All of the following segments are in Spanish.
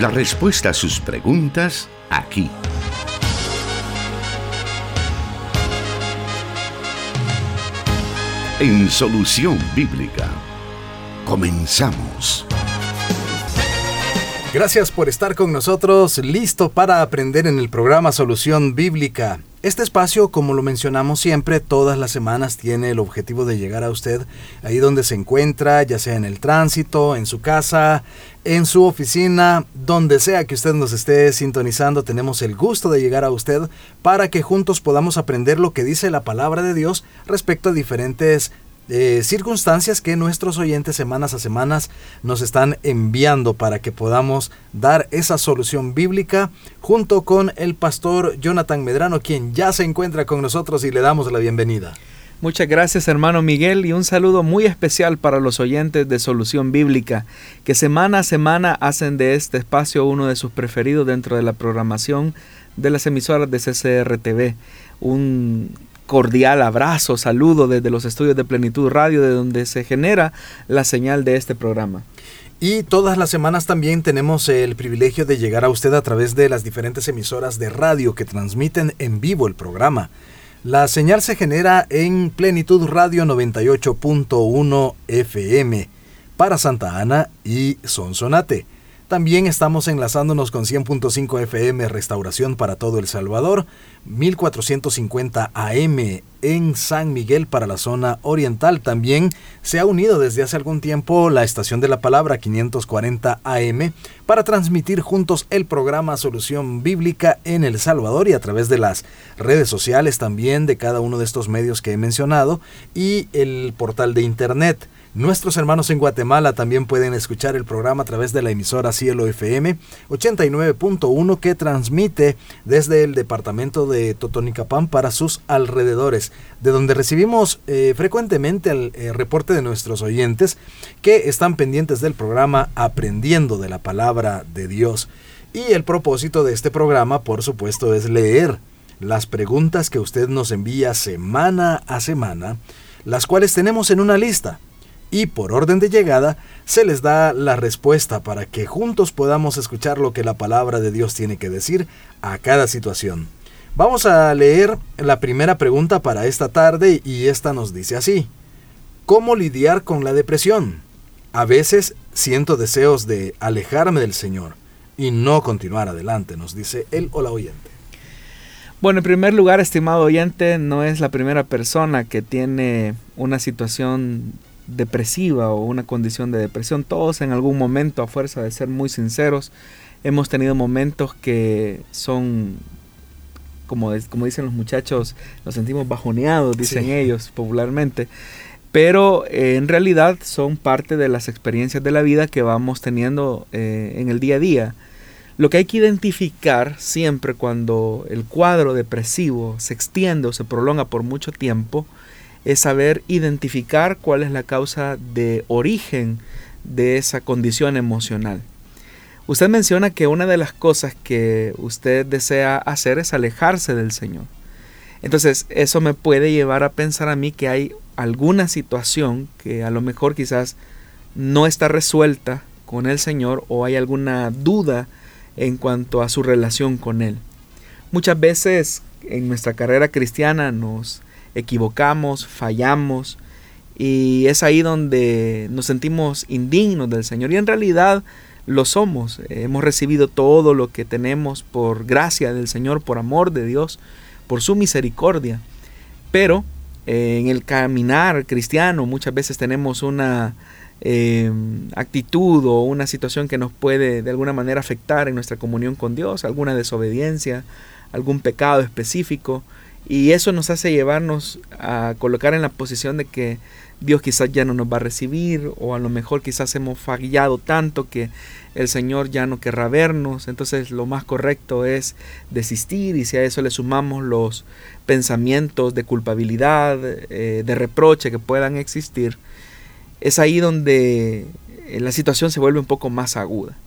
La respuesta a sus preguntas aquí. En Solución Bíblica. Comenzamos. Gracias por estar con nosotros, listo para aprender en el programa Solución Bíblica. Este espacio, como lo mencionamos siempre, todas las semanas tiene el objetivo de llegar a usted ahí donde se encuentra, ya sea en el tránsito, en su casa, en su oficina, donde sea que usted nos esté sintonizando, tenemos el gusto de llegar a usted para que juntos podamos aprender lo que dice la palabra de Dios respecto a diferentes circunstancias que nuestros oyentes semanas a semanas nos están enviando para que podamos dar esa solución bíblica junto con el pastor Jonathan Medrano, quien ya se encuentra con nosotros y le damos la bienvenida. Muchas gracias hermano Miguel y un saludo muy especial para los oyentes de Solución Bíblica que semana a semana hacen de este espacio uno de sus preferidos dentro de la programación de las emisoras de CCR TV. Un cordial abrazo, saludo desde los estudios de Plenitud Radio, de donde se genera la señal de este programa. Y todas las semanas también tenemos el privilegio de llegar a usted a través de las diferentes emisoras de radio que transmiten en vivo el programa. La señal se genera en Plenitud Radio 98.1 FM para Santa Ana y Sonsonate. También estamos enlazándonos con 100.5 FM Restauración para todo El Salvador, 1450 AM en San Miguel para la zona oriental. También se ha unido desde hace algún tiempo la estación de la palabra 540 AM para transmitir juntos el programa Solución Bíblica en El Salvador y a través de las redes sociales también de cada uno de estos medios que he mencionado y el portal de internet. Nuestros hermanos en Guatemala también pueden escuchar el programa a través de la emisora Cielo FM 89.1 que transmite desde el departamento de Totonicapán para sus alrededores, de donde recibimos eh, frecuentemente el eh, reporte de nuestros oyentes que están pendientes del programa Aprendiendo de la Palabra de Dios. Y el propósito de este programa, por supuesto, es leer las preguntas que usted nos envía semana a semana, las cuales tenemos en una lista y por orden de llegada se les da la respuesta para que juntos podamos escuchar lo que la palabra de Dios tiene que decir a cada situación. Vamos a leer la primera pregunta para esta tarde y esta nos dice así. ¿Cómo lidiar con la depresión? A veces siento deseos de alejarme del Señor y no continuar adelante, nos dice él o la oyente. Bueno, en primer lugar, estimado oyente, no es la primera persona que tiene una situación depresiva o una condición de depresión. Todos en algún momento, a fuerza de ser muy sinceros, hemos tenido momentos que son, como, como dicen los muchachos, nos sentimos bajoneados, dicen ellos popularmente. Pero eh, en realidad son parte de las experiencias de la vida que vamos teniendo eh, en el día a día. Lo que hay que identificar siempre cuando el cuadro depresivo se extiende o se prolonga por mucho tiempo es saber identificar cuál es la causa de origen de esa condición emocional. Usted menciona que una de las cosas que usted desea hacer es alejarse del Señor. Entonces, eso me puede llevar a pensar a mí que hay alguna situación que a lo mejor quizás no está resuelta con el Señor o hay alguna duda en cuanto a su relación con Él. Muchas veces en nuestra carrera cristiana nos equivocamos, fallamos, y es ahí donde nos sentimos indignos del Señor. Y en realidad lo somos. Hemos recibido todo lo que tenemos por gracia del Señor, por amor de Dios, por su misericordia. Pero eh, en el caminar cristiano muchas veces tenemos una eh, actitud o una situación que nos puede de alguna manera afectar en nuestra comunión con Dios, alguna desobediencia, algún pecado específico. Y eso nos hace llevarnos a colocar en la posición de que Dios quizás ya no nos va a recibir o a lo mejor quizás hemos fallado tanto que el Señor ya no querrá vernos. Entonces lo más correcto es desistir y si a eso le sumamos los pensamientos de culpabilidad, eh, de reproche que puedan existir, es ahí donde eh, la situación se vuelve un poco más aguda.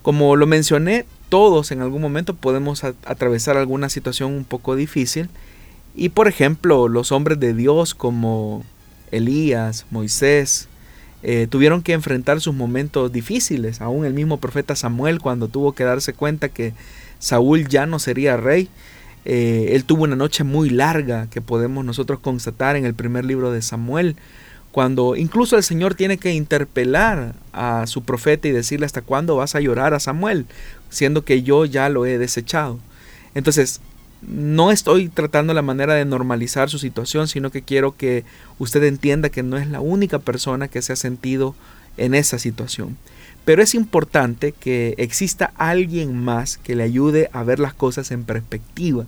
Como lo mencioné, todos en algún momento podemos atravesar alguna situación un poco difícil. Y por ejemplo, los hombres de Dios como Elías, Moisés, eh, tuvieron que enfrentar sus momentos difíciles. Aún el mismo profeta Samuel, cuando tuvo que darse cuenta que Saúl ya no sería rey, eh, él tuvo una noche muy larga que podemos nosotros constatar en el primer libro de Samuel, cuando incluso el Señor tiene que interpelar a su profeta y decirle hasta cuándo vas a llorar a Samuel, siendo que yo ya lo he desechado. Entonces, no estoy tratando la manera de normalizar su situación, sino que quiero que usted entienda que no es la única persona que se ha sentido en esa situación. Pero es importante que exista alguien más que le ayude a ver las cosas en perspectiva.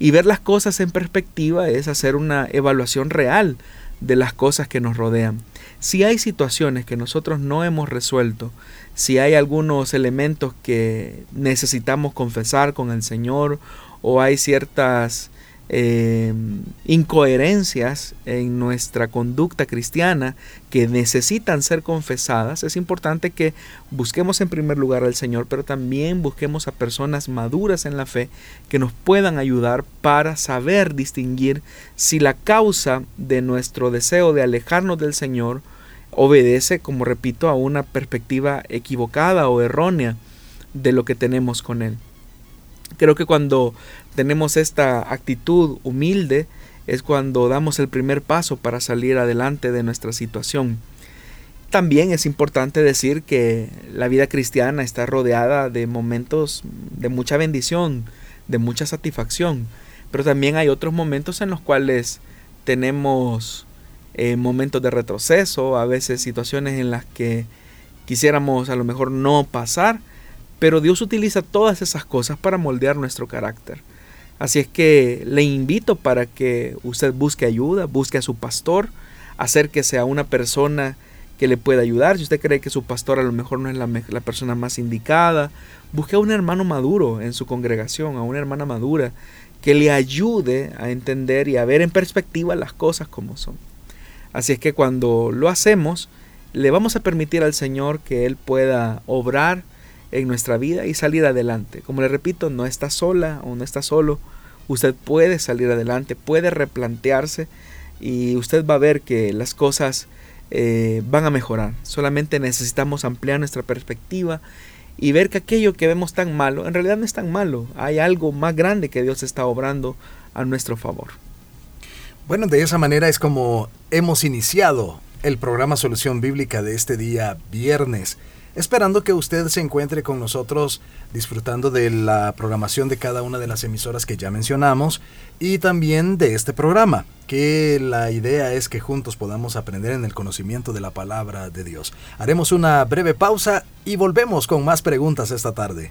Y ver las cosas en perspectiva es hacer una evaluación real de las cosas que nos rodean. Si hay situaciones que nosotros no hemos resuelto, si hay algunos elementos que necesitamos confesar con el Señor o hay ciertas eh, incoherencias en nuestra conducta cristiana que necesitan ser confesadas, es importante que busquemos en primer lugar al Señor, pero también busquemos a personas maduras en la fe que nos puedan ayudar para saber distinguir si la causa de nuestro deseo de alejarnos del Señor obedece, como repito, a una perspectiva equivocada o errónea de lo que tenemos con Él. Creo que cuando tenemos esta actitud humilde es cuando damos el primer paso para salir adelante de nuestra situación. También es importante decir que la vida cristiana está rodeada de momentos de mucha bendición, de mucha satisfacción, pero también hay otros momentos en los cuales tenemos eh, momentos de retroceso, a veces situaciones en las que quisiéramos a lo mejor no pasar, pero Dios utiliza todas esas cosas para moldear nuestro carácter. Así es que le invito para que usted busque ayuda, busque a su pastor, acérquese a una persona que le pueda ayudar. Si usted cree que su pastor a lo mejor no es la, la, persona más indicada, busque a un hermano maduro en su congregación, a una hermana madura que le ayude a entender y a ver en perspectiva las cosas como son. Así es que cuando lo hacemos, le vamos a permitir al Señor que Él pueda obrar en nuestra vida y salir adelante. Como le repito, no está sola o no está solo. Usted puede salir adelante, puede replantearse y usted va a ver que las cosas eh, van a mejorar. Solamente necesitamos ampliar nuestra perspectiva y ver que aquello que vemos tan malo, en realidad no es tan malo. Hay algo más grande que Dios está obrando a nuestro favor. Bueno, de esa manera es como hemos iniciado el programa Solución Bíblica de este día viernes esperando que usted se encuentre con nosotros disfrutando de la programación de cada una de las emisoras que ya mencionamos y también de este programa, que la idea es que juntos podamos aprender en el conocimiento de la palabra de Dios. Haremos una breve pausa y volvemos con más preguntas esta tarde.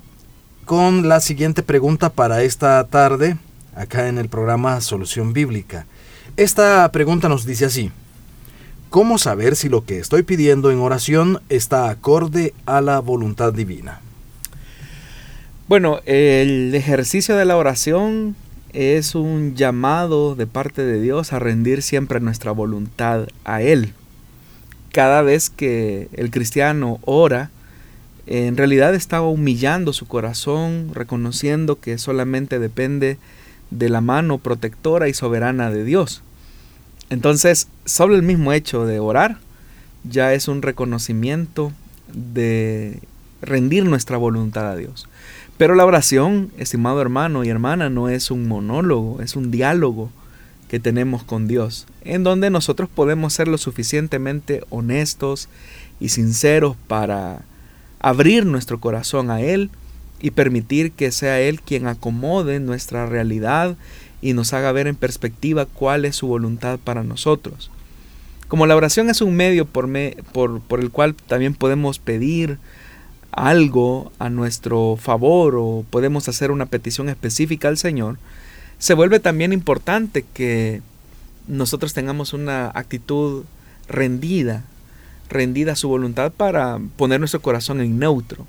con la siguiente pregunta para esta tarde. acá en el programa Solución Bíblica. Esta pregunta nos dice así, ¿cómo saber si lo que estoy pidiendo en oración está acorde a la voluntad divina? Bueno, el ejercicio de la oración es un llamado de parte de Dios a rendir siempre nuestra voluntad a Él. Cada vez que el cristiano ora, en realidad está humillando su corazón, reconociendo que solamente depende de la mano protectora y soberana de Dios. Entonces, solo el mismo hecho de orar ya es un reconocimiento de rendir nuestra voluntad a Dios. Pero la oración, estimado hermano y hermana, no es un monólogo, es un diálogo que tenemos con Dios, en donde nosotros podemos ser lo suficientemente honestos y sinceros para abrir nuestro corazón a Él y permitir que sea Él quien acomode nuestra realidad y nos haga ver en perspectiva cuál es su voluntad para nosotros. Como la oración es un medio por, por, por el cual también podemos pedir algo a nuestro favor o podemos hacer una petición específica al Señor, se vuelve también importante que nosotros tengamos una actitud rendida, rendida a su voluntad para poner nuestro corazón en neutro.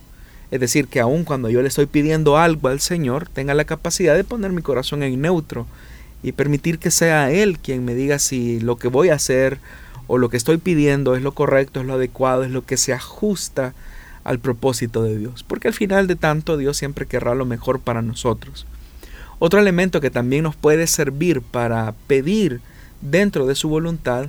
Es decir, que aun cuando yo le estoy pidiendo algo al Señor, tenga la capacidad de poner mi corazón en neutro y permitir que sea Él quien me diga si lo que voy a hacer o lo que estoy pidiendo es lo correcto, es lo adecuado, es lo que se ajusta al propósito de Dios. Porque al final de tanto Dios siempre querrá lo mejor para nosotros. Otro elemento que también nos puede servir para pedir dentro de su voluntad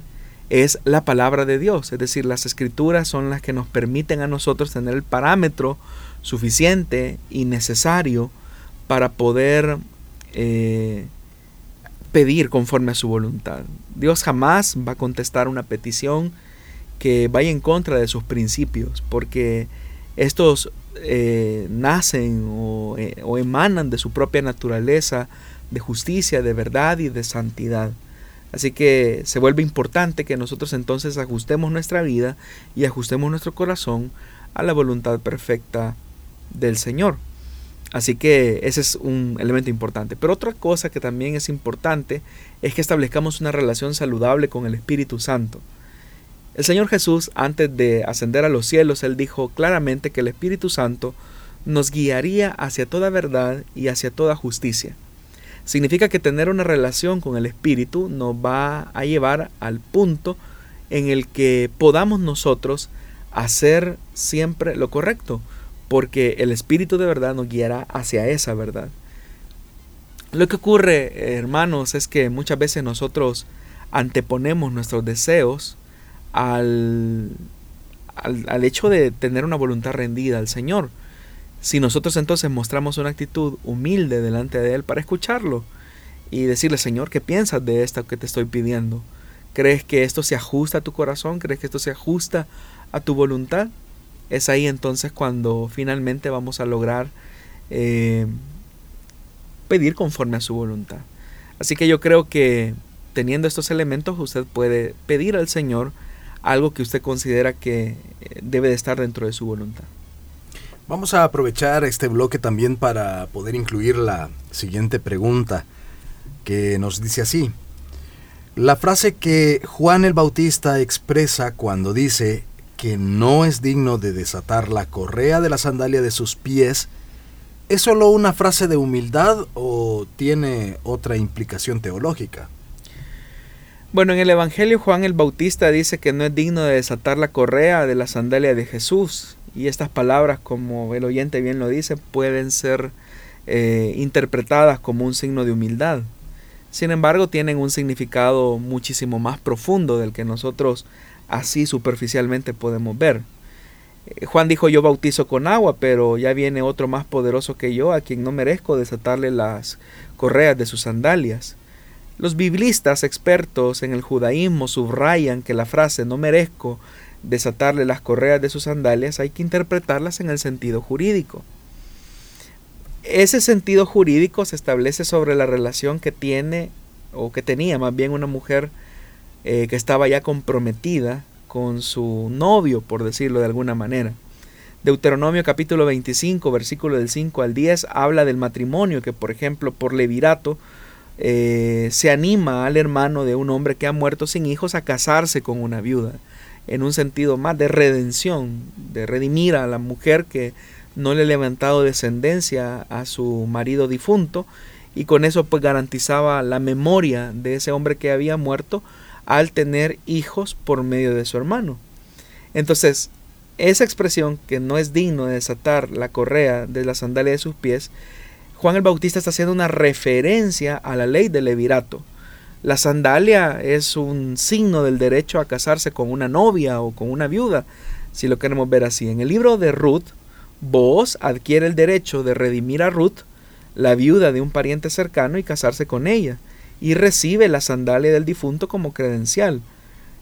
es la palabra de Dios. Es decir, las escrituras son las que nos permiten a nosotros tener el parámetro suficiente y necesario para poder eh, pedir conforme a su voluntad. Dios jamás va a contestar una petición que vaya en contra de sus principios, porque estos eh, nacen o, eh, o emanan de su propia naturaleza de justicia, de verdad y de santidad. Así que se vuelve importante que nosotros entonces ajustemos nuestra vida y ajustemos nuestro corazón a la voluntad perfecta del Señor. Así que ese es un elemento importante. Pero otra cosa que también es importante es que establezcamos una relación saludable con el Espíritu Santo. El Señor Jesús, antes de ascender a los cielos, Él dijo claramente que el Espíritu Santo nos guiaría hacia toda verdad y hacia toda justicia. Significa que tener una relación con el Espíritu nos va a llevar al punto en el que podamos nosotros hacer siempre lo correcto, porque el Espíritu de verdad nos guiará hacia esa verdad. Lo que ocurre, hermanos, es que muchas veces nosotros anteponemos nuestros deseos al, al, hecho de tener una voluntad rendida al Señor. Si nosotros entonces mostramos una actitud humilde delante de Él para escucharlo y decirle, Señor, ¿qué piensas de esto que te estoy pidiendo? ¿Crees que esto se ajusta a tu corazón? ¿Crees que esto se ajusta a tu voluntad? es ahí entonces cuando finalmente vamos a lograr eh, pedir conforme a su voluntad. Así que yo creo que teniendo estos elementos usted puede pedir al Señor algo que usted considera que eh, debe de estar dentro de su voluntad. Vamos a aprovechar este bloque también para poder incluir la siguiente pregunta que nos dice así. La frase que Juan el Bautista expresa cuando dice, que no es digno de desatar la correa de la sandalia de sus pies, ¿es solo una frase de humildad o tiene otra implicación teológica? Bueno, en el Evangelio Juan el Bautista dice que no es digno de desatar la correa de la sandalia de Jesús. Y estas palabras, como el oyente bien lo dice, pueden ser eh, interpretadas como un signo de humildad. Sin embargo, tienen un significado muchísimo más profundo del que nosotros así superficialmente podemos ver. Eh, Juan dijo yo bautizo con agua, pero ya viene otro más poderoso que yo, a quien no merezco desatarle las correas de sus sandalias. Los biblistas expertos en el judaísmo subrayan que la frase no merezco desatarle las correas de sus sandalias hay que interpretarlas en el sentido jurídico. Ese sentido jurídico se establece sobre la relación que tiene o que tenía más bien una mujer eh, que estaba ya comprometida con su novio, por decirlo de alguna manera. Deuteronomio capítulo 25, versículo del 5 al 10, habla del matrimonio que, por ejemplo, por levirato, eh, se anima al hermano de un hombre que ha muerto sin hijos a casarse con una viuda, en un sentido más de redención, de redimir a la mujer que no le ha levantado descendencia a su marido difunto y con eso pues garantizaba la memoria de ese hombre que había muerto al tener hijos por medio de su hermano. Entonces, esa expresión que no es digno de desatar la correa de la sandalia de sus pies, Juan el Bautista está haciendo una referencia a la ley del levirato. La sandalia es un signo del derecho a casarse con una novia o con una viuda, si lo queremos ver así. En el libro de Ruth, Boaz adquiere el derecho de redimir a Ruth, la viuda de un pariente cercano, y casarse con ella, y recibe la sandalia del difunto como credencial.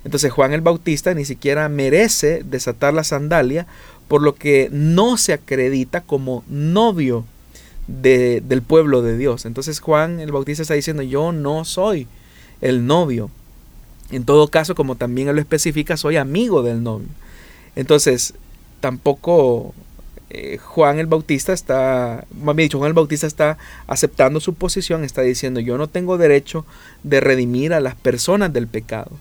Entonces Juan el Bautista ni siquiera merece desatar la sandalia, por lo que no se acredita como novio del pueblo de Dios. Entonces Juan el Bautista está diciendo, yo no soy el novio. En todo caso, como también él lo especifica, soy amigo del novio. Entonces, tampoco eh, Juan el Bautista está, dicho, Juan el Bautista está aceptando su posición, está diciendo, yo no tengo derecho de redimir a las personas del pecado.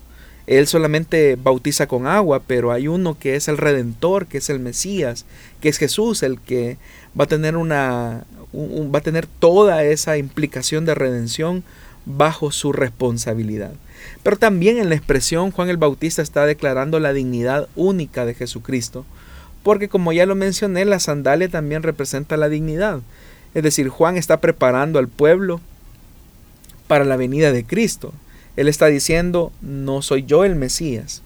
Él solamente bautiza con agua, pero hay uno que es el Redentor, que es el Mesías, que es Jesús, el que va a tener una, va a tener toda esa implicación de redención bajo su responsabilidad. Pero también en la expresión Juan el Bautista está declarando la dignidad única de Jesucristo, porque como ya lo mencioné, la sandalia también representa la dignidad. Es decir, Juan está preparando al pueblo para la venida de Cristo. Él está diciendo, no soy yo el Mesías.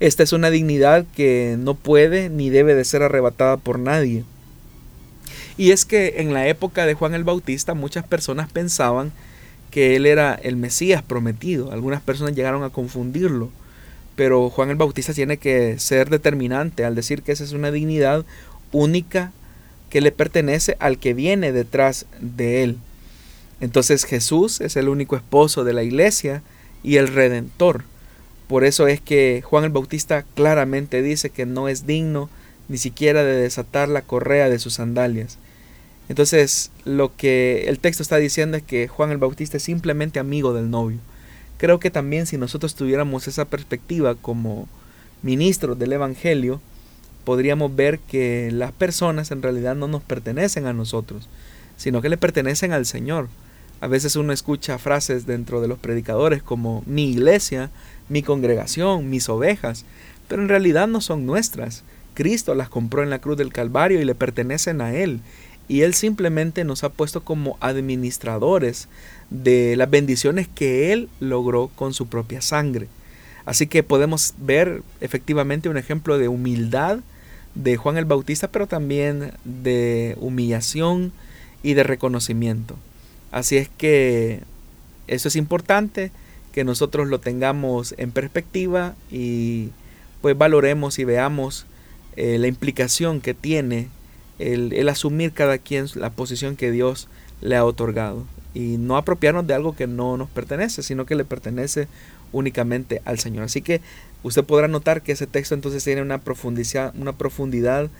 Esta es una dignidad que no puede ni debe de ser arrebatada por nadie. Y es que en la época de Juan el Bautista muchas personas pensaban que él era el Mesías prometido. Algunas personas llegaron a confundirlo pero Juan el Bautista tiene que ser determinante al decir que esa es una dignidad única que le pertenece al que viene detrás de él. Entonces Jesús es el único esposo de la iglesia y el redentor. Por eso es que Juan el Bautista claramente dice que no es digno ni siquiera de desatar la correa de sus sandalias. Entonces lo que el texto está diciendo es que Juan el Bautista es simplemente amigo del novio. Creo que también si nosotros tuviéramos esa perspectiva como ministros del Evangelio, podríamos ver que las personas en realidad no nos pertenecen a nosotros, sino que le pertenecen al Señor. A veces uno escucha frases dentro de los predicadores como mi iglesia, mi congregación, mis ovejas, pero en realidad no son nuestras. Cristo las compró en la cruz del Calvario y le pertenecen a Él. Y Él simplemente nos ha puesto como administradores de las bendiciones que Él logró con su propia sangre. Así que podemos ver efectivamente un ejemplo de humildad de Juan el Bautista, pero también de humillación y de reconocimiento. Así es que eso es importante, que nosotros lo tengamos en perspectiva y pues valoremos y veamos eh, la implicación que tiene el, asumir cada quien la posición que Dios le ha otorgado y no apropiarnos de algo que no nos pertenece, sino que le pertenece únicamente al Señor. Así que usted podrá notar que ese texto entonces tiene una profundidad, una profundidad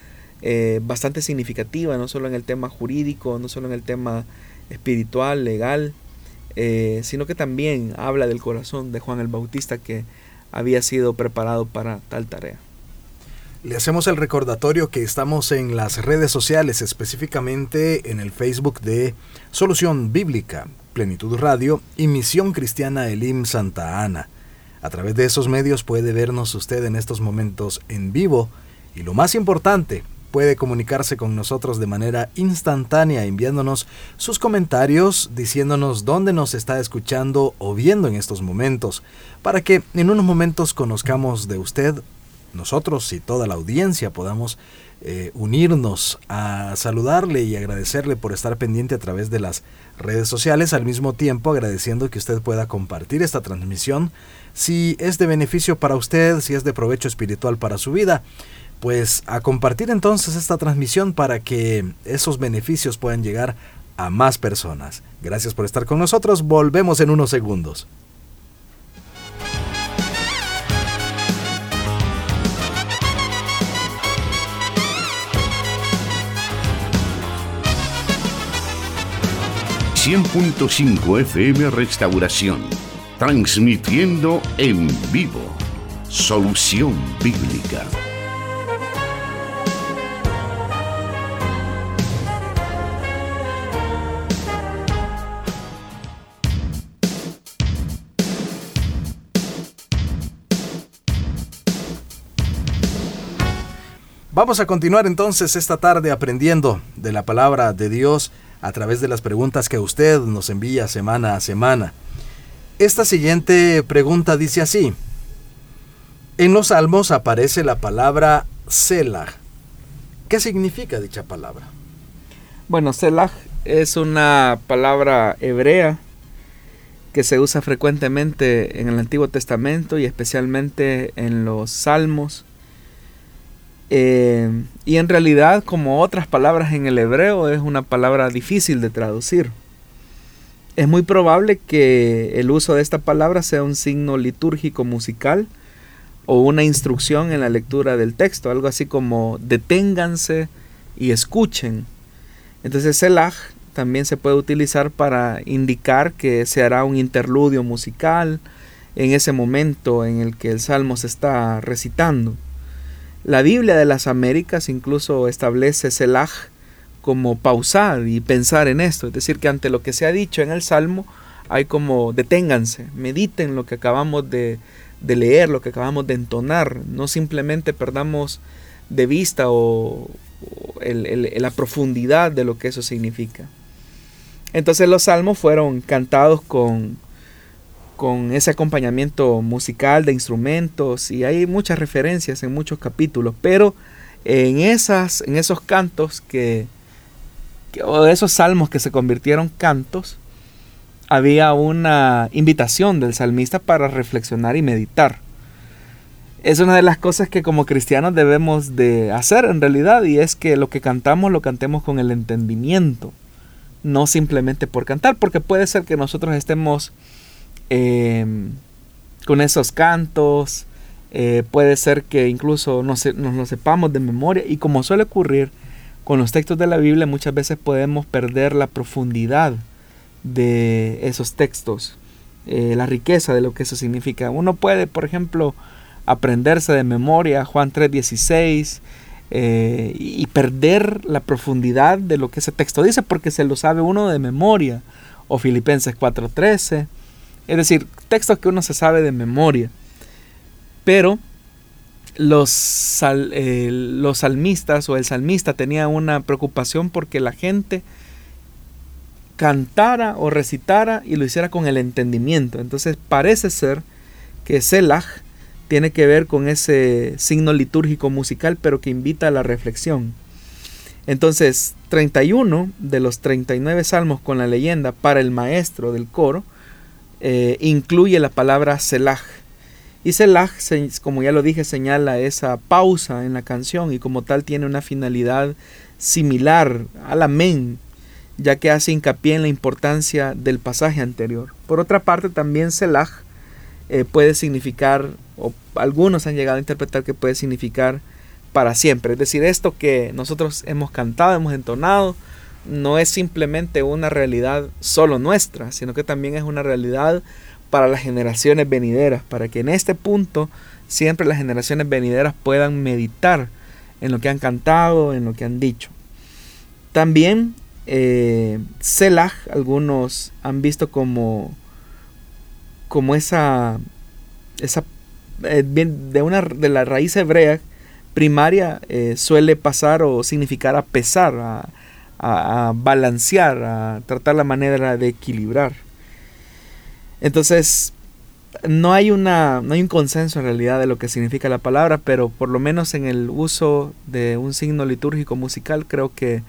eh, bastante significativa, no solo en el tema jurídico, no solo en el tema espiritual, legal, eh, sino que también habla del corazón de Juan el Bautista que había sido preparado para tal tarea. Le hacemos el recordatorio que estamos en las redes sociales, específicamente en el Facebook de Solución Bíblica, Plenitud Radio y Misión Cristiana Elim Santa Ana. A través de esos medios puede vernos usted en estos momentos en vivo y lo más importante, puede comunicarse con nosotros de manera instantánea enviándonos sus comentarios, diciéndonos dónde nos está escuchando o viendo en estos momentos, para que en unos momentos conozcamos de usted nosotros y toda la audiencia podamos eh, unirnos a saludarle y agradecerle por estar pendiente a través de las redes sociales, al mismo tiempo agradeciendo que usted pueda compartir esta transmisión si es de beneficio para usted, si es de provecho espiritual para su vida. Pues a compartir entonces esta transmisión para que esos beneficios puedan llegar a más personas. Gracias por estar con nosotros, volvemos en unos segundos. 100.5 FM Restauración, transmitiendo en vivo. Solución Bíblica. Vamos a continuar entonces esta tarde aprendiendo de la palabra de Dios a través de las preguntas que usted nos envía semana a semana. Esta siguiente pregunta dice así. En los salmos aparece la palabra Selah. ¿Qué significa dicha palabra? Bueno, Selah es una palabra hebrea que se usa frecuentemente en el Antiguo Testamento y especialmente en los salmos eh, y en realidad, como otras palabras en el hebreo, es una palabra difícil de traducir. Es muy probable que el uso de esta palabra sea un signo litúrgico musical o una instrucción en la lectura del texto, algo así como deténganse y escuchen. Entonces Selah también se puede utilizar para indicar que se hará un interludio musical en ese momento en el que el salmo se está recitando. La Biblia de las Américas incluso establece Selah como pausar y pensar en esto, es decir, que ante lo que se ha dicho en el Salmo hay como deténganse, mediten lo que acabamos de, leer, lo que acabamos de entonar, no simplemente perdamos de vista o, la profundidad de lo que eso significa. Entonces los salmos fueron cantados con, con ese acompañamiento musical de instrumentos y hay muchas referencias en muchos capítulos, pero en, esas, en esos cantos que, o esos salmos que se convirtieron cantos, había una invitación del salmista para reflexionar y meditar. Es una de las cosas que como cristianos debemos de hacer en realidad y es que lo que cantamos lo cantemos con el entendimiento, no simplemente por cantar, porque puede ser que nosotros estemos Em, con esos cantos. Eh, puede ser que incluso nos, lo sepamos de memoria y como suele ocurrir con los textos de la Biblia muchas veces podemos perder la profundidad de esos textos, eh, la riqueza de lo que eso significa. Uno puede, por ejemplo, aprenderse de memoria Juan 3:16 eh, y perder la profundidad de lo que ese texto dice porque se lo sabe uno de memoria, o Filipenses 4:13 es decir, textos que uno se sabe de memoria. Pero los, eh, los salmistas o el salmista tenía una preocupación porque la gente cantara o recitara y lo hiciera con el entendimiento. Entonces parece ser que Selah tiene que ver con ese signo litúrgico musical, pero que invita a la reflexión. Entonces, 31 de los 39 salmos con la leyenda para el maestro del coro eh, incluye la palabra Selah. Y Selah, como ya lo dije, señala esa pausa en la canción y como tal tiene una finalidad similar al amén, ya que hace hincapié en la importancia del pasaje anterior. Por otra parte, también Selah eh, puede significar, o algunos han llegado a interpretar que puede significar para siempre. Es decir, esto que nosotros hemos cantado, hemos entonado, no es simplemente una realidad solo nuestra, sino que también es una realidad para las generaciones venideras, para que en este punto siempre las generaciones venideras puedan meditar en lo que han cantado, en lo que han dicho. También eh, Selah, algunos han visto como, como esa, esa eh, de, una, de la raíz hebrea primaria eh, suele pasar o significar a pesar, a, balancear, a tratar la manera de equilibrar. Entonces, no hay, una, no hay un consenso en realidad de lo que significa la palabra, pero por lo menos en el uso de un signo litúrgico musical creo que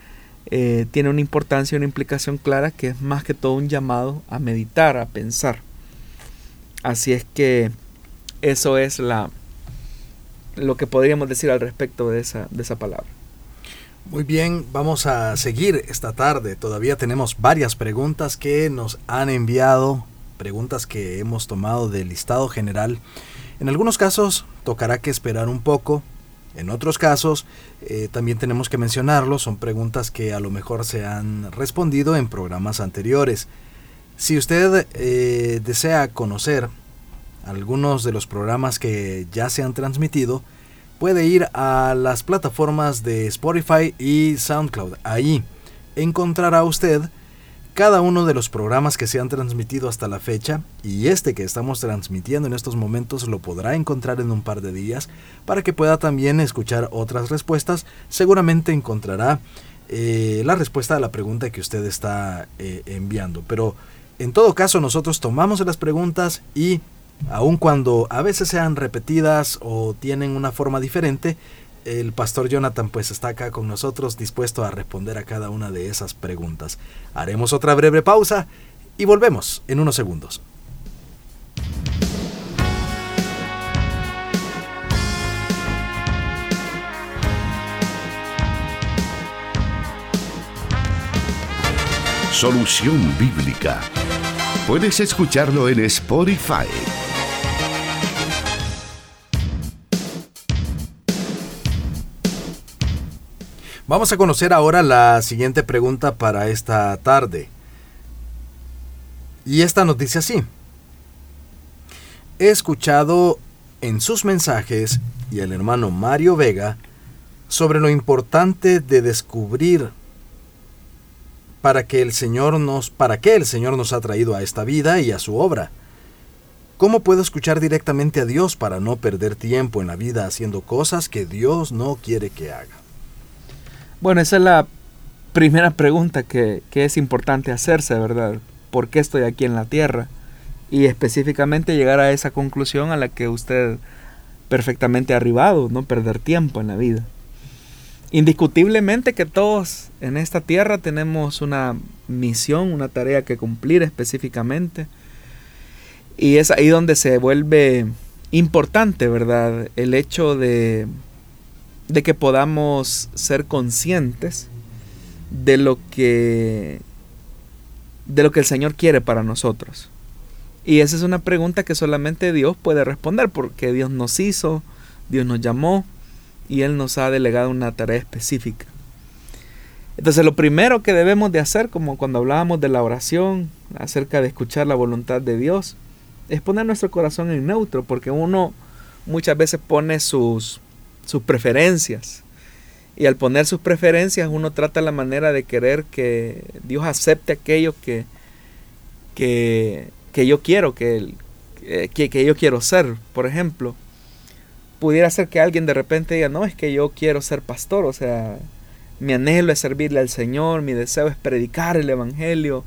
eh, tiene una importancia, una implicación clara que es más que todo un llamado a meditar, a pensar. Así es que eso es la, lo que podríamos decir al respecto de esa, de esa palabra. Muy bien, vamos a seguir esta tarde. Todavía tenemos varias preguntas que nos han enviado, preguntas que hemos tomado del listado general. En algunos casos tocará que esperar un poco En otros casos, eh, también tenemos que mencionarlo, son preguntas que a lo mejor se han respondido en programas anteriores. Si usted eh, desea conocer algunos de los programas que ya se han transmitido, puede ir a las plataformas de Spotify y SoundCloud. Ahí encontrará usted cada uno de los programas que se han transmitido hasta la fecha y este que estamos transmitiendo en estos momentos lo podrá encontrar en un par de días para que pueda también escuchar otras respuestas. Seguramente encontrará eh, la respuesta a la pregunta que usted está eh, enviando. Pero en todo caso nosotros tomamos las preguntas y aun cuando a veces sean repetidas o tienen una forma diferente, el pastor Jonathan pues está acá con nosotros dispuesto a responder a cada una de esas preguntas. Haremos otra breve pausa y volvemos en unos segundos. Solución Bíblica. Puedes escucharlo en Spotify. Vamos a conocer ahora la siguiente pregunta para esta tarde. Y esta nos dice así. He escuchado en sus mensajes y el hermano Mario Vega sobre lo importante de descubrir para que el Señor nos para qué el Señor nos ha traído a esta vida y a su obra. ¿Cómo puedo escuchar directamente a Dios para no perder tiempo en la vida haciendo cosas que Dios no quiere que haga? Bueno, esa es la primera pregunta que, es importante hacerse, ¿verdad? ¿Por qué estoy aquí en la tierra? Y específicamente llegar a esa conclusión a la que usted perfectamente ha arribado, no perder tiempo en la vida. Indiscutiblemente que todos en esta tierra tenemos una misión, una tarea que cumplir específicamente. Y es ahí donde se vuelve importante, ¿verdad? El hecho de de que podamos ser conscientes de lo que de lo que el Señor quiere para nosotros. Y esa es una pregunta que solamente Dios puede responder porque Dios nos hizo, Dios nos llamó y Él nos ha delegado una tarea específica. Entonces lo primero que debemos de hacer, como cuando hablábamos de la oración, acerca de escuchar la voluntad de Dios, es poner nuestro corazón en neutro, porque uno muchas veces pone sus, sus preferencias. Y al poner sus preferencias uno trata la manera de querer que Dios acepte aquello que, que, yo quiero, que, que, que, yo quiero ser. Por ejemplo, pudiera ser que alguien de repente diga, no, es que yo quiero ser pastor, o sea, mi anhelo es servirle al Señor, mi deseo es predicar el Evangelio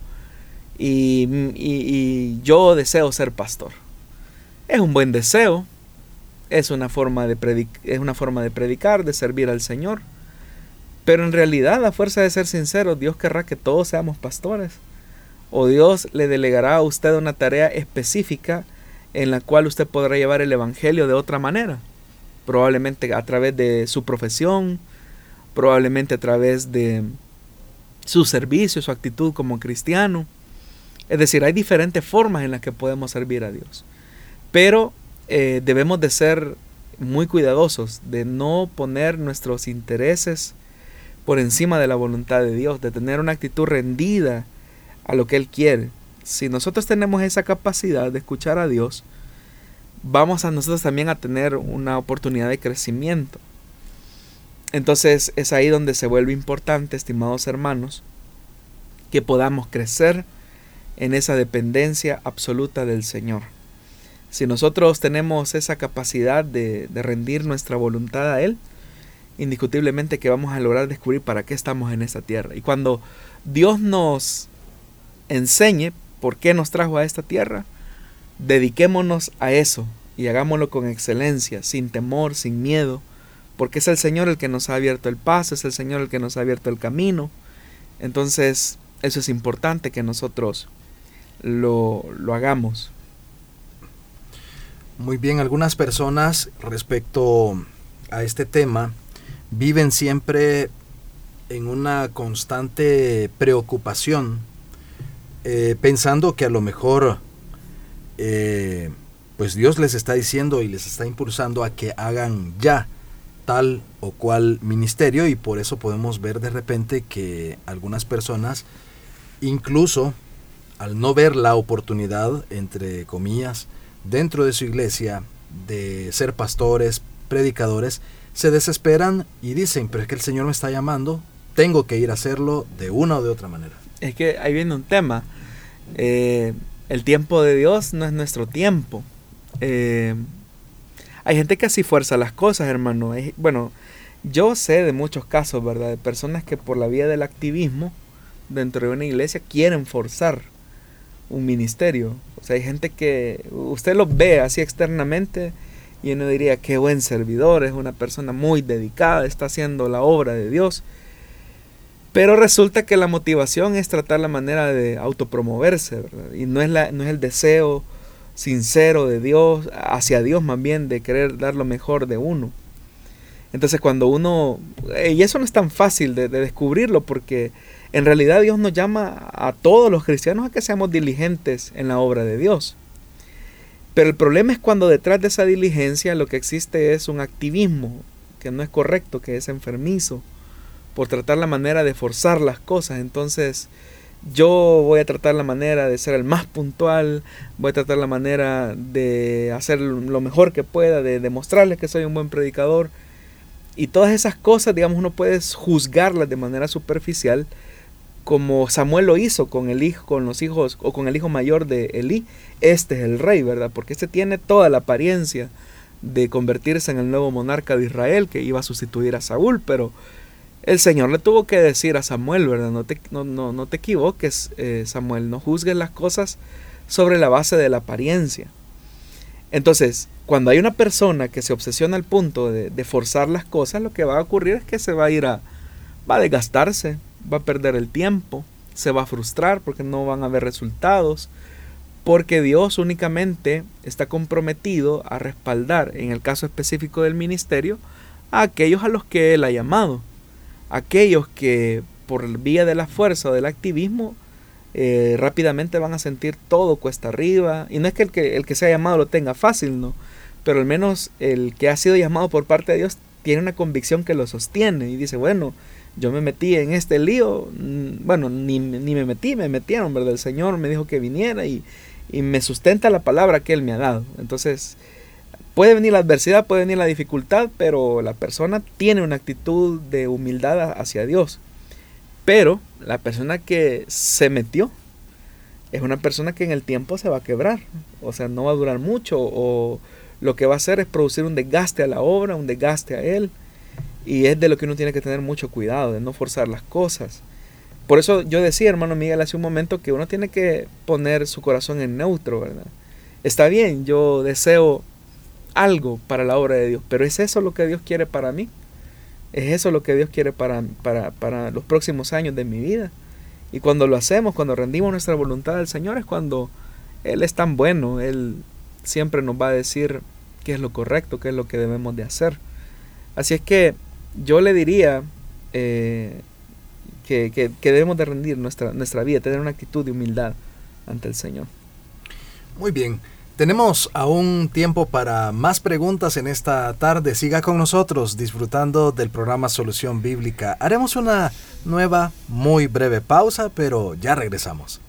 y, y yo deseo ser pastor. Es un buen deseo, es una forma de, es una forma de predicar, de servir al Señor. Pero en realidad, a fuerza de ser sincero, Dios querrá que todos seamos pastores. O Dios le delegará a usted una tarea específica en la cual usted podrá llevar el Evangelio de otra manera. Probablemente a través de su profesión, probablemente a través de su servicio, su actitud como cristiano. Es decir, hay diferentes formas en las que podemos servir a Dios. Pero eh, debemos de ser muy cuidadosos, de no poner nuestros intereses por encima de la voluntad de Dios, de tener una actitud rendida a lo que Él quiere. Si nosotros tenemos esa capacidad de escuchar a Dios, vamos a nosotros también a tener una oportunidad de crecimiento. Entonces es ahí donde se vuelve importante, estimados hermanos, que podamos crecer en esa dependencia absoluta del Señor. Si nosotros tenemos esa capacidad de, rendir nuestra voluntad a Él, indiscutiblemente que vamos a lograr descubrir para qué estamos en esta tierra. Y cuando Dios nos enseñe por qué nos trajo a esta tierra, dediquémonos a eso y hagámoslo con excelencia, sin temor, sin miedo, porque es el Señor el que nos ha abierto el paso, es el Señor el que nos ha abierto el camino. Entonces, eso es importante que nosotros lo, lo hagamos. Muy bien, algunas personas respecto a este tema viven siempre en una constante preocupación, eh, pensando que a lo mejor eh, pues Dios les está diciendo y les está impulsando a que hagan ya tal o cual ministerio y por eso podemos ver de repente que algunas personas, incluso al no ver la oportunidad, entre comillas, dentro de su iglesia de ser pastores, predicadores, se desesperan y dicen, pero es que el Señor me está llamando, tengo que ir a hacerlo de una o de otra manera. Es que ahí viene un tema. Eh, el tiempo de Dios no es nuestro tiempo. Eh, hay gente que así fuerza las cosas, hermano. bueno, yo sé de muchos casos, ¿verdad? De personas que por la vía del activismo dentro de una iglesia quieren forzar un ministerio. O sea, hay gente que usted lo ve así externamente y uno diría, qué buen servidor, es una persona muy dedicada, está haciendo la obra de Dios. Pero resulta que la motivación es tratar la manera de autopromoverse. Y no es, la, no es el deseo sincero de Dios, hacia Dios más bien, de querer dar lo mejor de uno. Entonces cuando uno, y eso no es tan fácil de, de descubrirlo porque en realidad Dios nos llama a todos los cristianos a que seamos diligentes en la obra de Dios. Pero el problema es cuando detrás de esa diligencia lo que existe es un activismo que no es correcto, que es enfermizo, por tratar la manera de forzar las cosas. Entonces yo voy a tratar la manera de ser el más puntual, voy a tratar la manera de hacer lo mejor que pueda, de demostrarles que soy un buen predicador. Y todas esas cosas, digamos, uno puede juzgarlas de manera superficial, como Samuel lo hizo con el hijo, con los hijos o con el hijo mayor de Elí, este es el rey, ¿verdad? Porque este tiene toda la apariencia de convertirse en el nuevo monarca de Israel que iba a sustituir a Saúl, pero el Señor le tuvo que decir a Samuel, ¿verdad? No te, no, no, te equivoques, eh, Samuel, no juzgues las cosas sobre la base de la apariencia. Entonces, cuando hay una persona que se obsesiona al punto de, de forzar las cosas, lo que va a ocurrir es que se va a ir a, va a desgastarse, va a perder el tiempo, se va a frustrar porque no van a haber resultados, porque Dios únicamente está comprometido a respaldar, en el caso específico del ministerio, a aquellos a los que Él ha llamado, aquellos que por vía de la fuerza o del activismo eh, rápidamente van a sentir todo cuesta arriba, y no es que el, que el que sea llamado lo tenga fácil, no, pero al menos el que ha sido llamado por parte de Dios tiene una convicción que lo sostiene y dice, bueno, yo me metí en este lío, mm, bueno, ni, me metí, me metieron, ¿verdad? El Señor me dijo que viniera y, me sustenta la palabra que Él me ha dado. Entonces, puede venir la adversidad, puede venir la dificultad, pero la persona tiene una actitud de humildad hacia Dios. Pero la persona que se metió es una persona que en el tiempo se va a quebrar, o sea, no va a durar mucho, o lo que va a hacer es producir un desgaste a la obra, un desgaste a Él y es de lo que uno tiene que tener mucho cuidado, de no forzar las cosas. Por eso yo decía, hermano Miguel, hace un momento que uno tiene que poner su corazón en neutro, ¿verdad? Está bien, yo deseo algo para la obra de Dios, pero ¿es eso lo que Dios quiere para mí? ¿Es eso lo que Dios quiere para, para, para los próximos años de mi vida? Y cuando lo hacemos, cuando rendimos nuestra voluntad al Señor, es cuando Él es tan bueno, Él siempre nos va a decir qué es lo correcto, qué es lo que debemos de hacer. Así es que yo le diría eh, que, debemos de rendir nuestra, nuestra vida, tener una actitud de humildad ante el Señor. Muy bien. Tenemos aún tiempo para más preguntas en esta tarde. Siga con nosotros disfrutando del programa Solución Bíblica. Haremos una nueva, muy breve pausa, pero ya regresamos.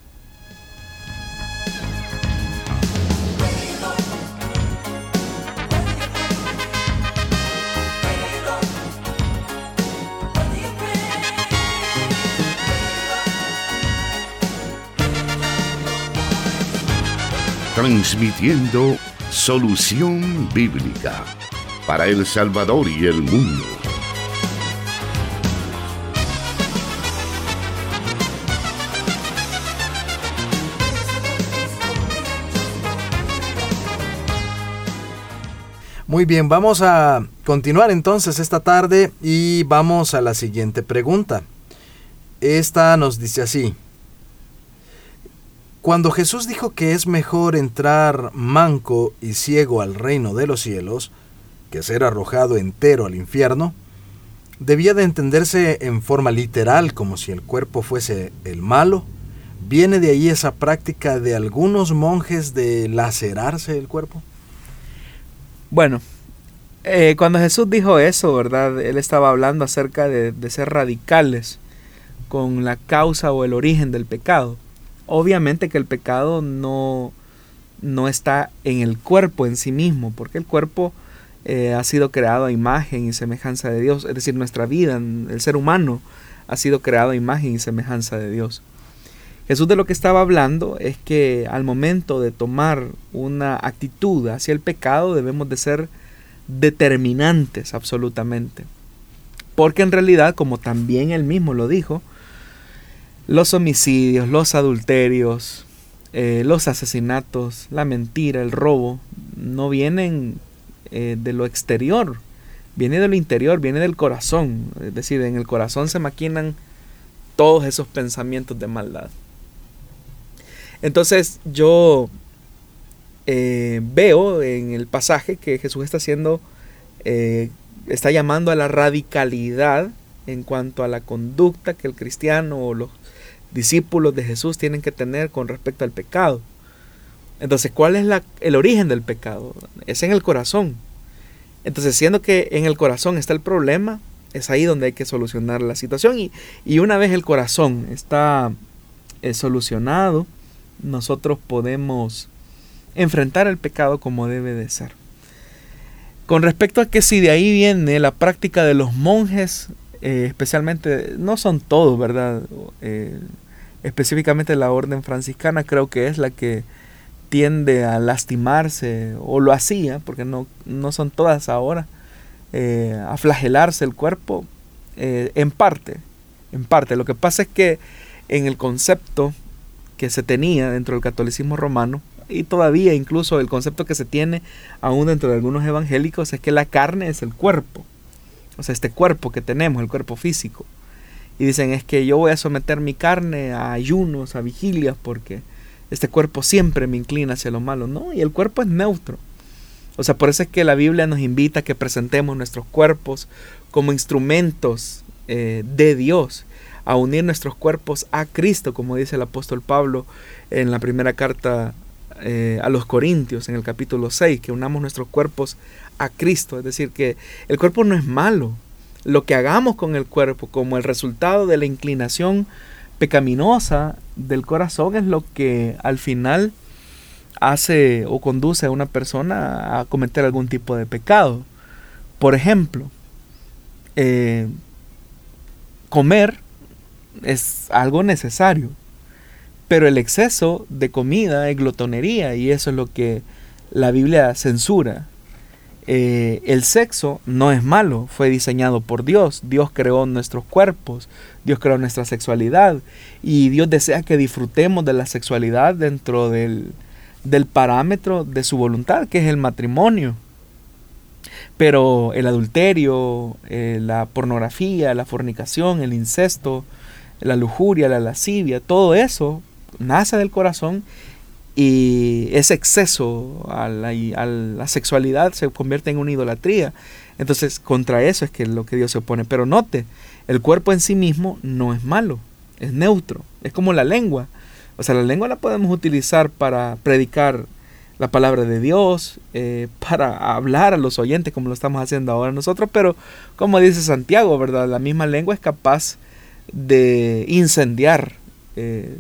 Transmitiendo solución bíblica para El Salvador y el mundo. Muy bien, vamos a continuar entonces esta tarde y vamos a la siguiente pregunta. Esta nos dice así. Cuando Jesús dijo que es mejor entrar manco y ciego al reino de los cielos que ser arrojado entero al infierno, debía de entenderse en forma literal como si el cuerpo fuese el malo. ¿Viene de ahí esa práctica de algunos monjes de lacerarse el cuerpo? Bueno, Eh, cuando Jesús dijo eso, ¿verdad? Él estaba hablando acerca de, de ser radicales con la causa o el origen del pecado. Obviamente que el pecado no, no está en el cuerpo en sí mismo, porque el cuerpo eh, ha sido creado a imagen y semejanza de Dios, es decir, nuestra vida, el ser humano ha sido creado a imagen y semejanza de Dios. Jesús de lo que estaba hablando es que al momento de tomar una actitud hacia el pecado debemos de ser determinantes absolutamente. Porque en realidad, como también él mismo lo dijo, los homicidios, los adulterios, eh, los asesinatos, la mentira, el robo, no vienen eh, de lo exterior, viene de lo interior, viene del corazón. Es decir, en el corazón se maquinan todos esos pensamientos de maldad. Entonces yo eh, veo en el pasaje que Jesús está haciendo, está llamando a la radicalidad en cuanto a la conducta que el cristiano o los discípulos de Jesús tienen que tener con respecto al pecado. Entonces, ¿cuál es el origen del pecado? Es en el corazón. Entonces, siendo que en el corazón está el problema, es ahí donde hay que solucionar la situación. Y, una vez el corazón está eh, solucionado, nosotros podemos enfrentar el pecado como debe de ser. Con respecto a que si de ahí viene la práctica de los monjes eh, especialmente, no son todos, ¿verdad? Eh, específicamente la orden franciscana creo que es la que tiende a lastimarse, o lo hacía, porque no, no son todas ahora, eh, a flagelarse el cuerpo, en parte, en parte. Lo que pasa es que en el concepto que se tenía dentro del catolicismo romano, y todavía incluso el concepto que se tiene aún dentro de algunos evangélicos, es que la carne es el cuerpo o sea, este cuerpo que tenemos, el cuerpo físico. Y dicen, es que yo voy a someter mi carne a ayunos, a vigilias, porque este cuerpo siempre me inclina hacia lo malo. No, y el cuerpo es neutro. O sea, por eso es que la Biblia nos invita a que presentemos nuestros cuerpos como instrumentos eh, de Dios, a unir nuestros cuerpos a Cristo, como dice el apóstol Pablo en la primera carta eh, a los Corintios, en el capítulo 6, que unamos nuestros cuerpos a Cristo. Es decir, que el cuerpo no es malo. Lo que hagamos con el cuerpo como el resultado de la inclinación pecaminosa del corazón es lo que al final hace o conduce a una persona a cometer algún tipo de pecado. Por ejemplo, eh, comer es algo necesario, pero el exceso de comida es glotonería y eso es lo que la Biblia censura. Eh, el sexo no es malo, fue diseñado por Dios. Dios creó nuestros cuerpos, Dios creó nuestra sexualidad y Dios desea que disfrutemos de la sexualidad dentro del, parámetro de su voluntad, que es el matrimonio. Pero el adulterio, eh, la pornografía, la fornicación, el incesto, la lujuria, la lascivia, todo eso nace del corazón y ese exceso a la, sexualidad se convierte en una idolatría. Entonces, contra eso es que lo que Dios se opone. Pero note, el cuerpo en sí mismo no es malo, es neutro, es como la lengua. O sea, la lengua la podemos utilizar para predicar la palabra de Dios, eh, para hablar a los oyentes como lo estamos haciendo ahora nosotros, pero como dice Santiago, ¿verdad? La misma lengua es capaz de incendiar. Eh,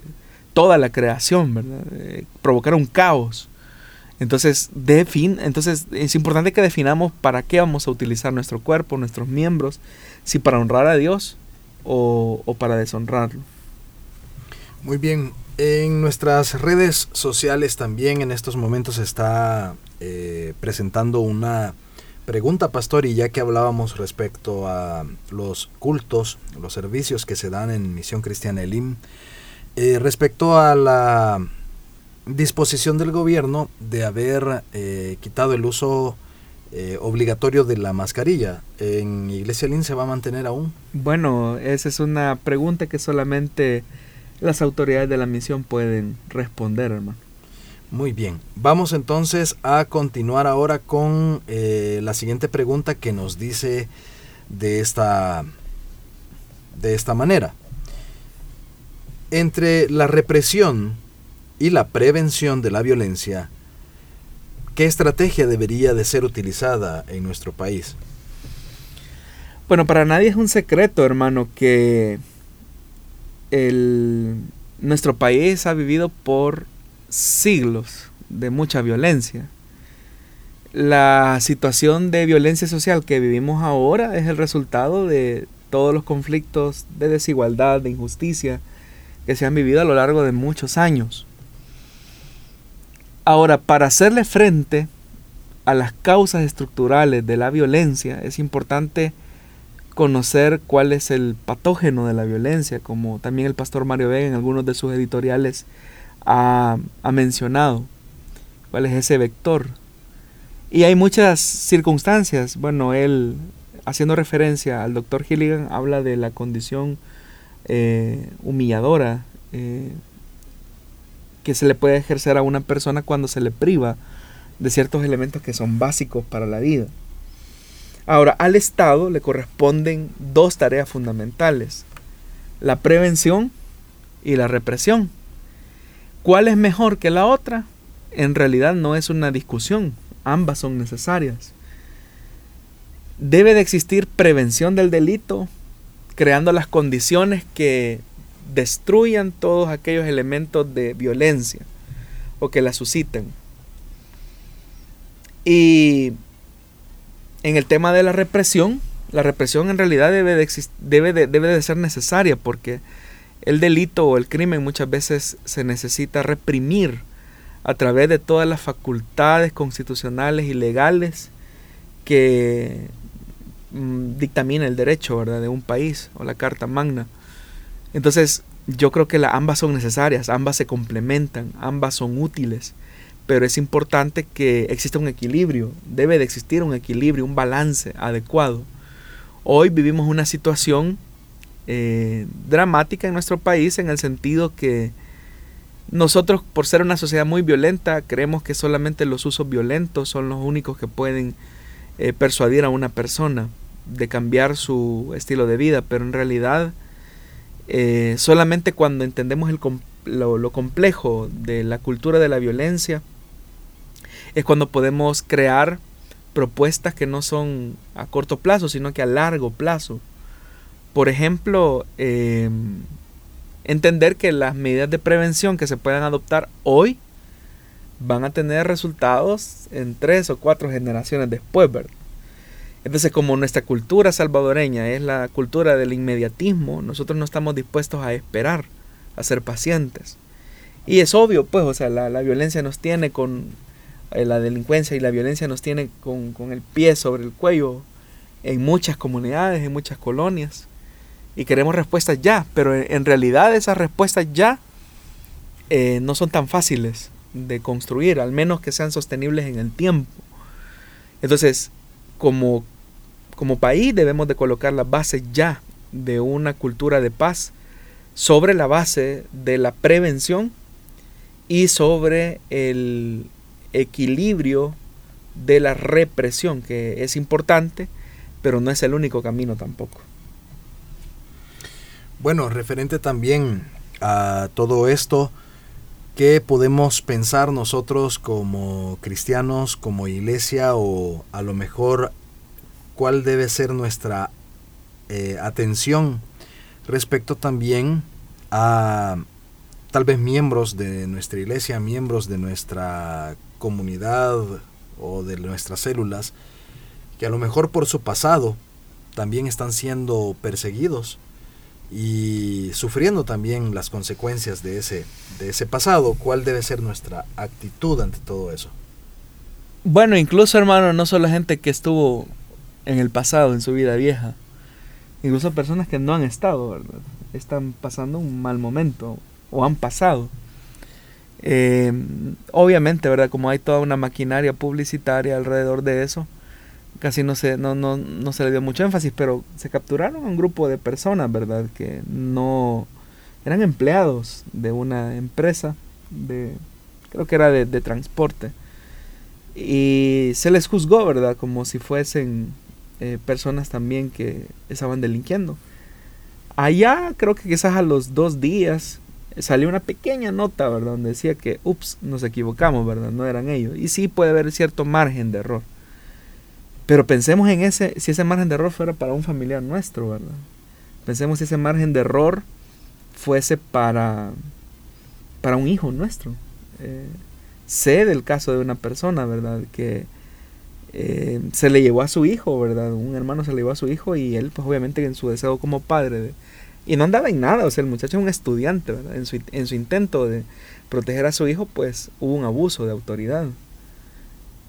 toda la creación, ¿verdad? Eh, provocar un caos. Entonces, fin, entonces es importante que definamos para qué vamos a utilizar nuestro cuerpo, nuestros miembros, si para honrar a Dios o, para deshonrarlo. Muy bien, en nuestras redes sociales también en estos momentos se está eh, presentando una pregunta, pastor, y ya que hablábamos respecto a los cultos, los servicios que se dan en Misión Cristiana Elim, eh, respecto a la disposición del gobierno de haber eh, quitado el uso eh, obligatorio de la mascarilla, ¿en Iglesia Lin se va a mantener aún? Bueno, esa es una pregunta que solamente las autoridades de la misión pueden responder, hermano. Muy bien, vamos entonces a continuar ahora con la siguiente pregunta que nos dice de esta, de esta manera entre la represión y la prevención de la violencia, ¿qué estrategia debería de ser utilizada en nuestro país? Bueno, para nadie es un secreto, hermano, que el, nuestro país ha vivido por siglos de mucha violencia. La situación de violencia social que vivimos ahora es el resultado de todos los conflictos de desigualdad, de injusticia que se han vivido a lo largo de muchos años. Ahora, para hacerle frente a las causas estructurales de la violencia, es importante conocer cuál es el patógeno de la violencia, como también el pastor Mario Vega en algunos de sus editoriales ha, mencionado, cuál es ese vector. Y hay muchas circunstancias, bueno, él haciendo referencia al doctor Gilligan habla de la condición eh, humilladora eh, que se le puede ejercer a una persona cuando se le priva de ciertos elementos que son básicos para la vida. Ahora, al Estado le corresponden dos tareas fundamentales, la prevención y la represión. ¿Cuál es mejor que la otra? En realidad no es una discusión, ambas son necesarias. Debe de existir prevención del delito, creando las condiciones que destruyan todos aquellos elementos de violencia o que la susciten. Y en el tema de la represión, la represión en realidad debe de, debe debe de ser necesaria porque el delito o el crimen muchas veces se necesita reprimir a través de todas las facultades constitucionales y legales que dictamina el derecho ¿verdad? de un país o la Carta Magna. Entonces, yo creo que la, ambas son necesarias, ambas se complementan, ambas son útiles pero es importante que exista un equilibrio, debe de existir un equilibrio, un balance adecuado. Hoy vivimos una situación eh, dramática en nuestro país en el sentido que nosotros, por ser una sociedad muy violenta, creemos que solamente los usos violentos son los únicos que pueden eh, persuadir a una persona de cambiar su estilo de vida, pero en realidad eh, solamente cuando entendemos el, lo complejo de la cultura de la violencia, es cuando podemos crear propuestas que no son a corto plazo, sino que a largo plazo. Por ejemplo, em, entender que las medidas de prevención que se puedan adoptar hoy van a tener resultados en tres o cuatro generaciones después, ¿verdad? Entonces, como nuestra cultura salvadoreña es la cultura del inmediatismo, nosotros no estamos dispuestos a esperar, a ser pacientes. Y es obvio, pues, o sea, la violencia nos tiene con eh, la delincuencia y la violencia nos tiene con, el pie sobre el cuello en muchas comunidades, en muchas colonias. Y queremos respuestas ya, pero en, realidad esas respuestas ya eh, no son tan fáciles de construir, al menos que sean sostenibles en el tiempo. Entonces, como, como país debemos de colocar la base ya de una cultura de paz sobre la base de la prevención y sobre el, equilibrio de la represión, que es importante, pero no es el único camino tampoco. Bueno, referente también a todo esto, ¿qué podemos pensar nosotros como cristianos, como iglesia, o a lo mejor cuál debe ser nuestra eh, atención respecto también a tal vez miembros de nuestra iglesia, miembros de nuestra comunidad o de nuestras células que a lo mejor por su pasado también están siendo perseguidos y sufriendo también las consecuencias de ese, de ese pasado. ¿Cuál debe ser nuestra actitud ante todo eso? Bueno, incluso hermano, no solo gente que estuvo en el pasado, en su vida vieja, incluso personas que no han estado, están pasando un mal momento o han pasado. Eh, obviamente, ¿verdad? Como hay toda una maquinaria publicitaria alrededor de eso, casi no se, no, no, no se le dio mucho énfasis, pero se capturaron a un grupo de personas, ¿verdad? Que no eran empleados de una empresa, de, creo que era de, de transporte, y se les juzgó, ¿verdad? Como si fuesen eh, personas también que estaban delinquiendo. Allá creo que quizás a los dos días salió una pequeña nota, ¿verdad? Donde decía que, ups, nos equivocamos, ¿verdad? No eran ellos. Y sí puede haber cierto margen de error. Pero pensemos en ese, si ese margen de error fuera para un familiar nuestro, ¿verdad? Pensemos si ese margen de error fuese para, para un hijo nuestro. Eh, sé del caso de una persona, ¿verdad? Que eh, se le llevó a su hijo, ¿verdad? Un hermano se le llevó a su hijo y él, pues obviamente en su deseo como padre, y no andaba en nada, o sea, el muchacho es un estudiante, ¿verdad? En su, en su intento de proteger a su hijo, pues hubo un abuso de autoridad.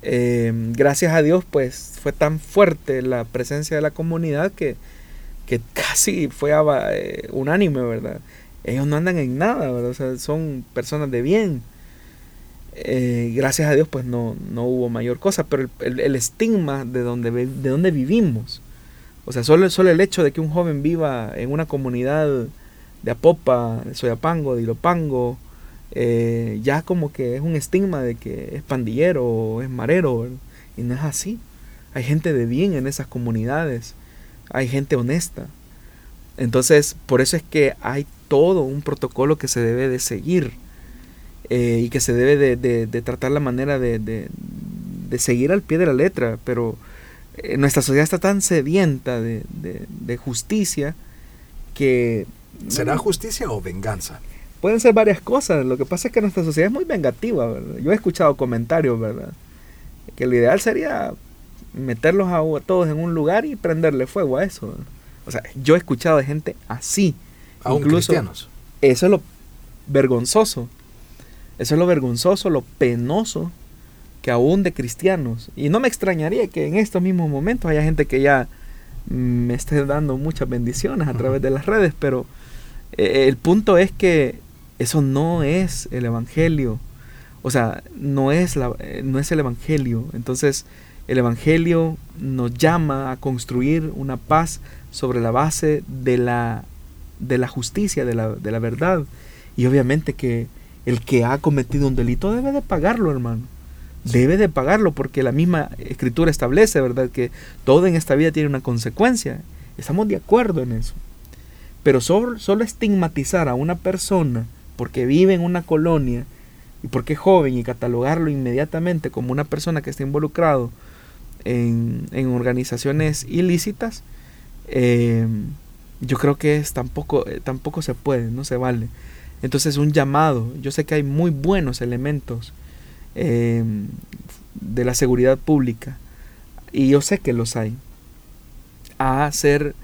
Eh, gracias a Dios, pues fue tan fuerte la presencia de la comunidad que, que casi fue eh, unánime, ¿verdad? Ellos no andan en nada, ¿verdad? O sea, son personas de bien. Eh, gracias a Dios pues no, no hubo mayor cosa, pero el, estigma de donde, de donde vivimos, o sea, solo, solo el hecho de que un joven viva en una comunidad de Apopa, de Soyapango, de Ilopango, eh, ya como que es un estigma de que es pandillero o es marero, y no es así. Hay gente de bien en esas comunidades, hay gente honesta. Entonces, por eso es que hay todo un protocolo que se debe de seguir eh, y que se debe de, tratar la manera de, seguir al pie de la letra, pero eh, nuestra sociedad está tan sedienta de, justicia que... ¿Será justicia o venganza? Pueden ser varias cosas, lo que pasa es que nuestra sociedad es muy vengativa, Yo he escuchado comentarios, ¿verdad? Que lo ideal sería meterlos a, todos en un lugar y prenderle fuego a eso. O sea, yo he escuchado de gente así. Aún incluso, cristianos. Eso es lo vergonzoso. Eso es lo vergonzoso, lo penoso que aún de cristianos. Y no me extrañaría que en estos mismos momentos haya gente que ya me esté dando muchas bendiciones a través de las redes, pero eh, el punto es que eso no es el evangelio. O sea, no es, la, eh, no es el evangelio. Entonces, el evangelio nos llama a construir una paz sobre la base de la, de la justicia, de la, de la verdad. Y obviamente que el que ha cometido un delito debe de pagarlo, hermano. Debe de pagarlo porque la misma escritura establece, ¿verdad? Que todo en esta vida tiene una consecuencia. Estamos de acuerdo en eso. Pero solo, solo estigmatizar a una persona porque vive en una colonia y porque es joven y catalogarlo inmediatamente como una persona que está involucrado en, organizaciones ilícitas, eh, yo creo que es tampoco, eh, tampoco se puede, no se vale. Entonces un llamado, yo sé que hay muy buenos elementos eh, de la seguridad pública y yo sé que los hay, a ser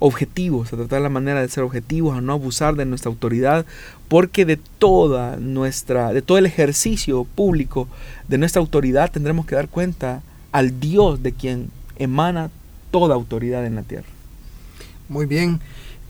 objetivos, a tratar la manera de ser objetivos, a no abusar de nuestra autoridad, porque de toda nuestra, de todo el ejercicio público de nuestra autoridad tendremos que dar cuenta al Dios de quien emana toda autoridad en la tierra. Muy bien.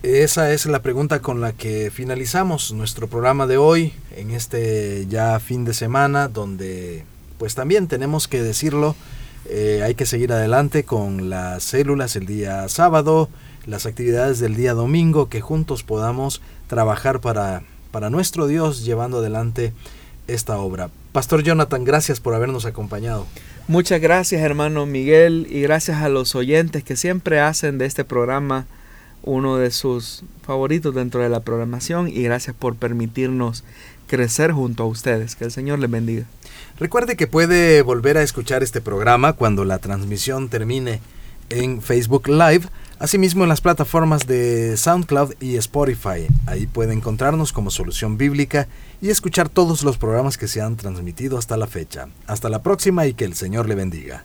Esa es la pregunta con la que finalizamos nuestro programa de hoy, en este ya fin de semana, donde pues también tenemos que decirlo, eh, hay que seguir adelante con las células el día sábado, las actividades del día domingo, que juntos podamos trabajar para, para nuestro Dios llevando adelante esta obra. Pastor Jonathan, gracias por habernos acompañado. Muchas gracias hermano Miguel y gracias a los oyentes que siempre hacen de este programa uno de sus favoritos dentro de la programación y gracias por permitirnos crecer junto a ustedes. Que el Señor les bendiga. Recuerde que puede volver a escuchar este programa cuando la transmisión termine en Facebook Live, asimismo en las plataformas de SoundCloud y Spotify. Ahí puede encontrarnos como Solución Bíblica y escuchar todos los programas que se han transmitido hasta la fecha. Hasta la próxima y que el Señor le bendiga.